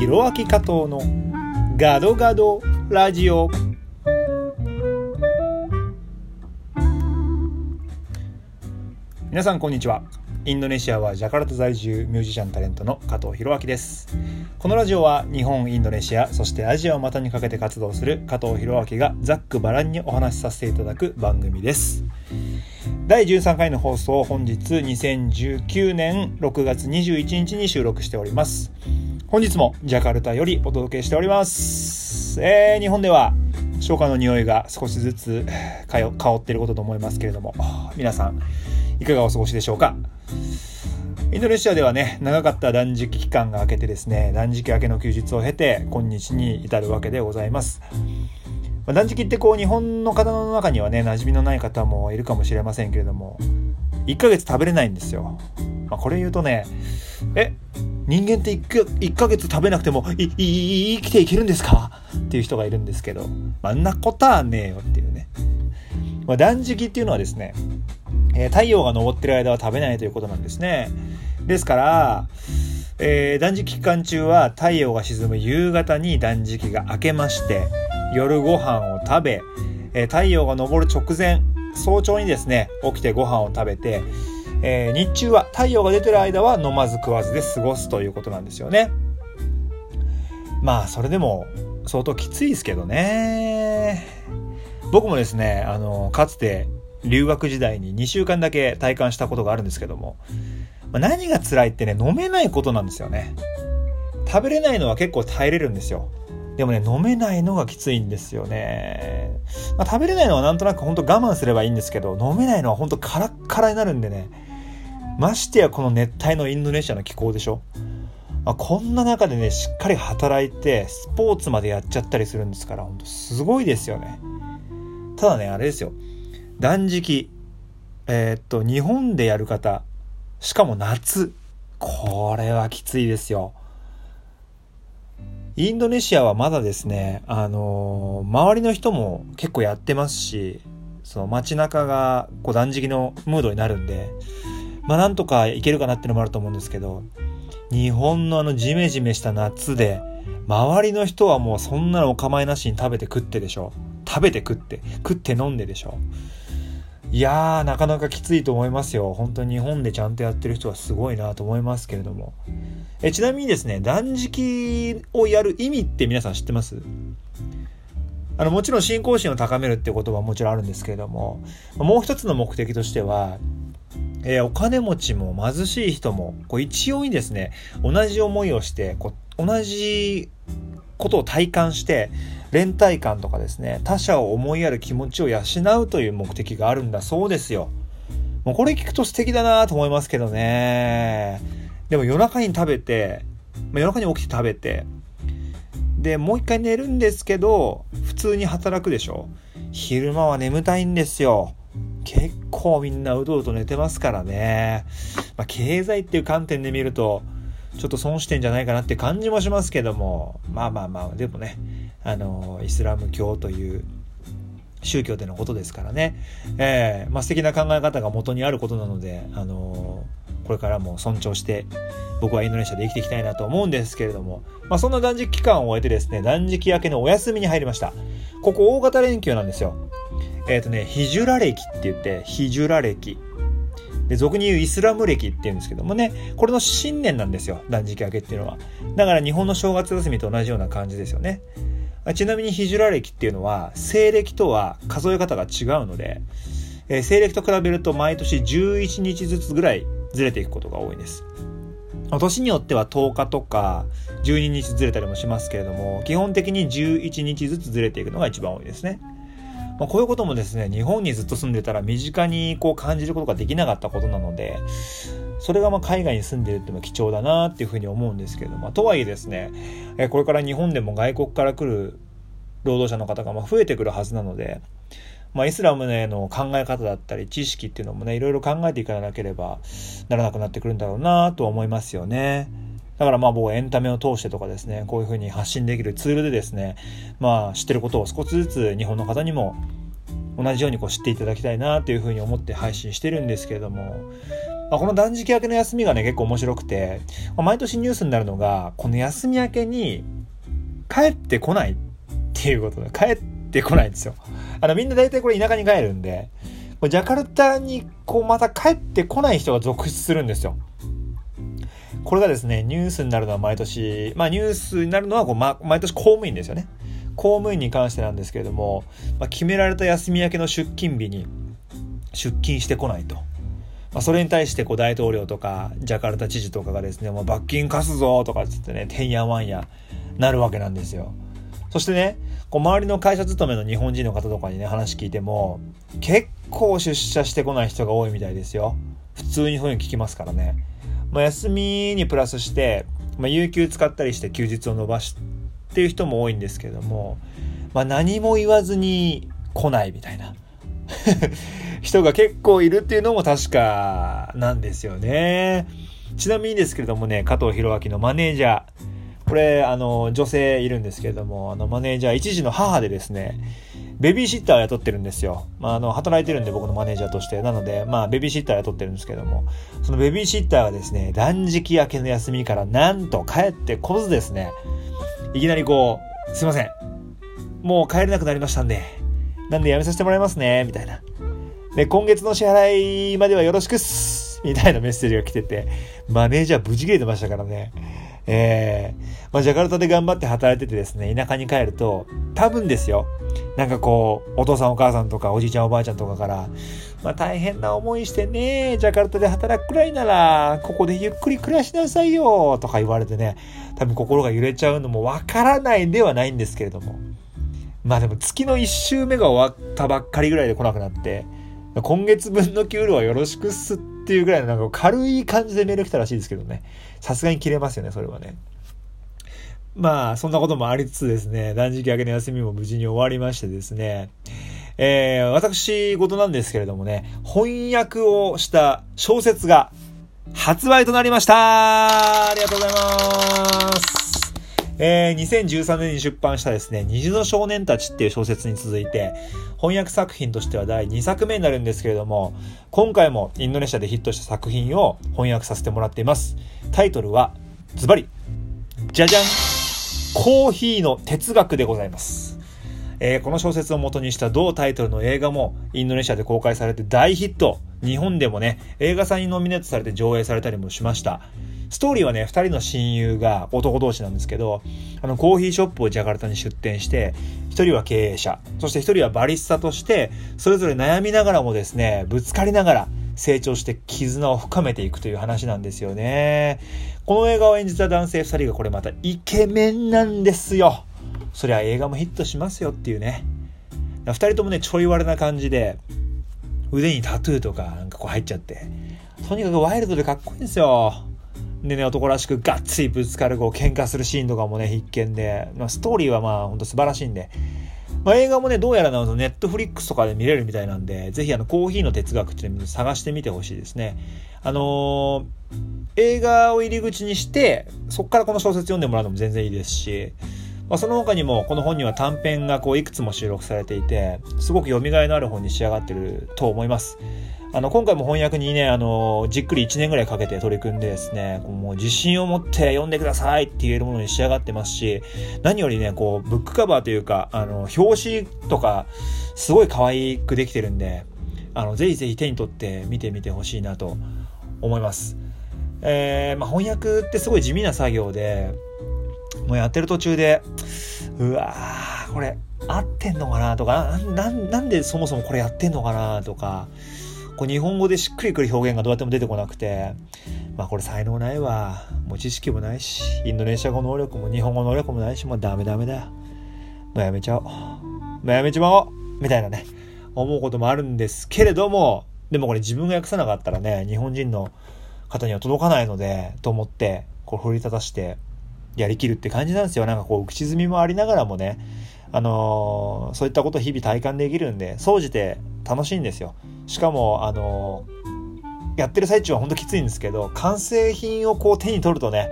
ひろあき加藤のガドガドラジオ。皆さんこんにちは。インドネシアはジャカルタ在住ミュージシャンタレントの加藤弘明です。このラジオは日本インドネシアそしてアジアを股にかけて活動する加藤弘明がざっくばらんにお話しさせていただく番組です。第13回の放送本日2019年6月21日に収録しております。本日もジャカルタよりお届けしております。えー、日本では初夏の匂いが少しずつ香っていることと思いますけれども。皆さんいかがお過ごしでしょうか？インドネシアではね長かった断食期間が明けてですね断食明けの休日を経て今日に至るわけでございます。ま断食ってこう日本の方の中にはね馴染みのない方もいるかもしれませんけれども1ヶ月食べれないんですよ、まあ、これ言うとねえ人間って 1, 1ヶ月食べなくても生きていけるんですか？っていう人がいるんですけど、まあ、んなことはねえよっていうね、まあ、断食っていうのはですねえー、太陽が昇ってる間は食べないということなんですね。ですから、えー、断食期間中は太陽が沈む夕方に断食が明けまして夜ご飯を食べ、えー、太陽が昇る直前早朝にですね起きてご飯を食べて、えー、日中は太陽が出てる間は飲まず食わずで過ごすということなんですよね。まあそれでも相当きついですけどね。僕もですねあのかつて留学時代に2週間だけ体感したことがあるんですけども、まあ、何が辛いってね飲めないことなんですよね食べれないのは結構耐えれるんですよでもね飲めないのがきついんですよね、まあ、食べれないのはなんとなく本当我慢すればいいんですけど飲めないのは本当カラッカラになるんでねましてやこの熱帯のインドネシアの気候でしょ？まあ、こんな中でねしっかり働いてスポーツまでやっちゃったりするんですから本当すごいですよね。ただねあれですよ。断食えー、っと日本でやる方しかも夏。これはきついですよ。インドネシアはまだですねあのー、周りの人も結構やってますしその街中がこう断食のムードになるんでまあなんとかいけるかなってのもあると思うんですけど日本のあのジメジメした夏で周りの人はもうそんなのお構いなしに食べて食ってでしょ。食べて食って食って飲んででしょ。いやーなかなかきついと思いますよ。本当に日本でちゃんとやってる人はすごいなと思いますけれども。えちなみにですね断食をやる意味って皆さん知ってます？あのもちろん信仰心を高めるってことはもちろんあるんですけれどももう一つの目的としてはえー、お金持ちも貧しい人もこう一様にですね同じ思いをしてこう同じことを体感して連帯感とかですね他者を思いやる気持ちを養うという目的があるんだそうですよ。もうこれ聞くと素敵だなと思いますけどね。でも夜中に食べて、まあ、夜中に起きて食べてでもう一回寝るんですけど普通に働くでしょ。昼間は眠たいんですよ。結構みんなうとうと寝てますからね、まあ、経済っていう観点で見るとちょっと損してんじゃないかなって感じもしますけども。まあまあまあでもねあのイスラム教という宗教でのことですからね、えーまあ、素敵な考え方が元にあることなので、あのこれからも尊重して僕はインドネシアで生きていきたいなと思うんですけれども、まあ、そんな断食期間を終えてですね断食明けのお休みに入りました。ここ大型連休なんですよ。えっ、ー、とねヒジュラ歴って言ってヒジュラ歴で俗に言うイスラム歴っていうんですけどもねこれの新年なんですよ断食明けっていうのはだから日本の正月休みと同じような感じですよねちなみにヒジュラ歴っていうのは西暦とは数え方が違うので、えー、西暦と比べると毎年11日ずつぐらいずれていくことが多いです。年によっては10日とか12日ずれたりもしますけれども基本的に11日ずつずれていくのが一番多いですね。まあ、こういうこともですね日本にずっと住んでたら身近にこう感じることができなかったことなのでそれがまあ海外に住んでるっていうのは貴重だなっていうふうに思うんですけれども、とはいえですね、えこれから日本でも外国から来る労働者の方がま増えてくるはずなので、まあ、イスラムへの考え方だったり知識っていうのもねいろいろ考えていかなければならなくなってくるんだろうなとは思いますよね。だからまあ僕エンタメを通してとかですねこういうふうに発信できるツールでですねまあ知ってることを少しずつ日本の方にも同じようにこう知っていただきたいなというふうに思って配信してるんですけれどもまあ、この断食明けの休みがね、結構面白くて、まあ、毎年ニュースになるのが、この休み明けに帰ってこないっていうことで、帰ってこないんですよ。あの、みんな大体これ田舎に帰るんで、ジャカルタにこうまた帰ってこない人が続出するんですよ。これがですね、ニュースになるのは毎年、まあニュースになるのはこう、ま、毎年公務員ですよね。公務員に関してなんですけれども、まあ、決められた休み明けの出勤日に出勤してこないと。まあ、それに対してこう大統領とかジャカルタ知事とかがですね、もう罰金課すぞとかつってね、てんやわんやなるわけなんですよ。そしてね、こう周りの会社勤めの日本人の方とかにね、話聞いても、結構出社してこない人が多いみたいですよ。普通にそういうの聞きますからね。まあ、休みにプラスして、まあ、有給使ったりして休日を延ばしっていう人も多いんですけども、まあ、何も言わずに来ないみたいな 人が結構いるっていうのも確かなんですよね。ちなみにですけれどもね、加藤弘明のマネージャー。これ、あの、女性いるんですけれども、あの、マネージャー、一時の母でですね、ベビーシッターを雇ってるんですよ。まあ、あの、働いてるんで、僕のマネージャーとして。なので、まあ、ベビーシッターを雇ってるんですけども、そのベビーシッターがですね、断食明けの休みからなんと帰ってこずですね、いきなりこう、すいません。もう帰れなくなりましたんで、なんでやめさせてもらいますね、みたいな。で、今月の支払いまではよろしくっすみたいなメッセージが来てて、マネージャー無事切れてましたからね。えー、まあ、ジャカルタで頑張って働いててですね、田舎に帰ると、多分ですよ、なんかこう、お父さんお母さんとかおじいちゃんおばあちゃんとかから、まあ大変な思いしてね、ジャカルタで働くくらいなら、ここでゆっくり暮らしなさいよ、とか言われてね、多分心が揺れちゃうのもわからないではないんですけれども。まあでも月の1週目が終わったばっかりぐらいで来なくなって、今月分の給料はよろしくっすっっていうぐらいのなんか軽い感じでメール来たらしいですけどね。さすがに切れますよね、それはね。まあ、そんなこともありつつですね、断食明けの休みも無事に終わりましてですね、えー、私事なんですけれどもね、翻訳をした小説が発売となりましたありがとうございますえー、2013年に出版したですね、虹の少年たちっていう小説に続いて、翻訳作品としては第2作目になるんですけれども、今回もインドネシアでヒットした作品を翻訳させてもらっています。タイトルは、ズバリ、じゃじゃんコーヒーの哲学でございます。えー、この小説を元にした同タイトルの映画もインドネシアで公開されて大ヒット。日本でもね、映画祭にノミネートされて上映されたりもしました。ストーリーはね、二人の親友が男同士なんですけど、あの、コーヒーショップをジャカルタに出店して、一人は経営者、そして一人はバリスタとして、それぞれ悩みながらもですね、ぶつかりながら、成長して絆を深めていくという話なんですよね。この映画を演じた男性二人がこれまたイケメンなんですよ。そりゃ映画もヒットしますよっていうね。二人ともね、ちょい悪な感じで、腕にタトゥーとかなんかこう入っちゃって、とにかくワイルドでかっこいいんですよ。でね、男らしくがっつりぶつかる、こう、喧嘩するシーンとかもね、必見で、まあ、ストーリーはまあ、ほんと素晴らしいんで、まあ、映画もね、どうやらネットフリックスとかで見れるみたいなんで、ぜひあの、コーヒーの哲学っていうのを探してみてほしいですね。あのー、映画を入り口にして、そこからこの小説読んでもらうのも全然いいですし、まあ、その他にも、この本には短編がこう、いくつも収録されていて、すごく読みがいのある本に仕上がってると思います。あの、今回も翻訳にね、あの、じっくり1年ぐらいかけて取り組んでですね、もう自信を持って読んでくださいって言えるものに仕上がってますし、何よりね、こう、ブックカバーというか、あの、表紙とか、すごい可愛くできてるんで、あの、ぜひぜひ手に取って見てみてほしいなと思います。えー、まあ、翻訳ってすごい地味な作業で、もうやってる途中で、うわー、これ、合ってんのかな？とか、な、なんでそもそもこれやってんのかな？とか、こう日本語でしっくりくる表現がどうやっても出てこなくて、まあこれ才能ないわ。もう知識もないし、インドネシア語能力も日本語能力もないし、もうダメダメだ。もうやめちゃおう。もうやめちまおうみたいなね、思うこともあるんですけれども、でもこれ自分が訳さなかったらね、日本人の方には届かないので、と思って、こう振り立たして、やりきるって感じなんですよ。なんかこう、口積みもありながらもね、あのー、そういったこと日々体感できるんで、総じて楽しいんですよ。しかも、あのー、やってる最中は本当きついんですけど、完成品をこう手に取るとね、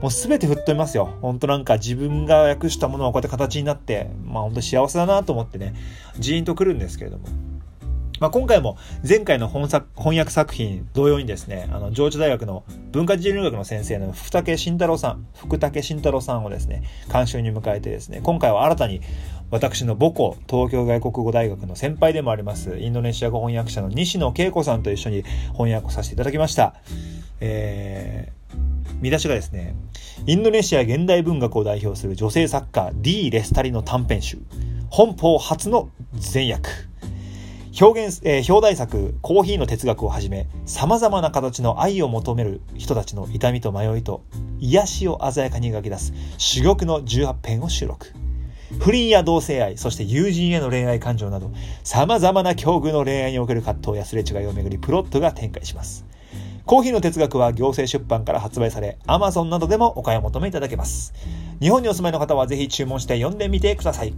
もう全て吹っ飛びますよ。ほんとなんか自分が訳したものがこうやって形になって、まあ本当幸せだなと思ってね、ジーンとくるんですけれども。まあ、今回も前回の本作翻訳作品同様にですね、あの、上智大学の文化人類学の先生の福武慎太郎さん、福武慎太郎さんをですね、監修に迎えてですね、今回は新たに私の母校、東京外国語大学の先輩でもあります、インドネシア語翻訳者の西野恵子さんと一緒に翻訳をさせていただきました。えー、見出しがですね、インドネシア現代文学を代表する女性作家 D・ レスタリの短編集、本邦初の全訳。表現、えー、表題作、コーヒーの哲学をはじめ、様々な形の愛を求める人たちの痛みと迷いと、癒しを鮮やかに描き出す、珠玉の18編を収録。不倫や同性愛、そして友人への恋愛感情など、様々な境遇の恋愛における葛藤やすれ違いをめぐり、プロットが展開します。コーヒーの哲学は行政出版から発売され、Amazon などでもお買い求めいただけます。日本にお住まいの方はぜひ注文して読んでみてください。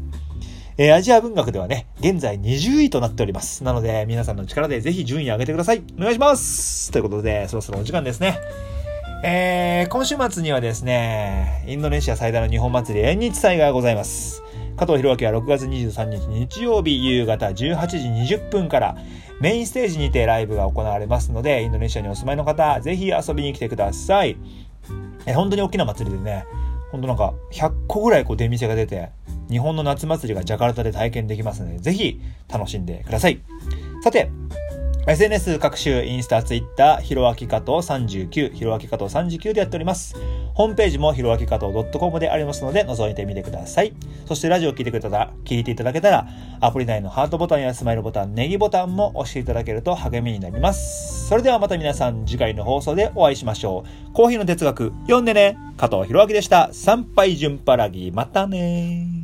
えー、アジア文学ではね、現在20位となっております。なので、皆さんの力でぜひ順位上げてください。お願いしますということで、そろそろお時間ですね。えー、今週末にはですね、インドネシア最大の日本祭り縁日祭がございます。加藤弘明は6月23日日曜日夕方18時20分からメインステージにてライブが行われますので、インドネシアにお住まいの方、ぜひ遊びに来てください。え、本当に大きな祭りでね、本当なんか100個ぐらいこう出店が出て、日本の夏祭りがジャカルタで体験できますので、ぜひ楽しんでください。さて、SNS 各種インスタ、ツイッター、ひろあきかと39、ひろあきかと39でやっております。ホームページもひろあきかと .com でありますので覗いてみてください。そしてラジオを聞いてくれたら、聞いていただけたら、アプリ内のハートボタンやスマイルボタン、ネギボタンも押していただけると励みになります。それではまた皆さん次回の放送でお会いしましょう。コーヒーの哲学、読んでね。加藤ひろあきでした。参拝順パラギ、またね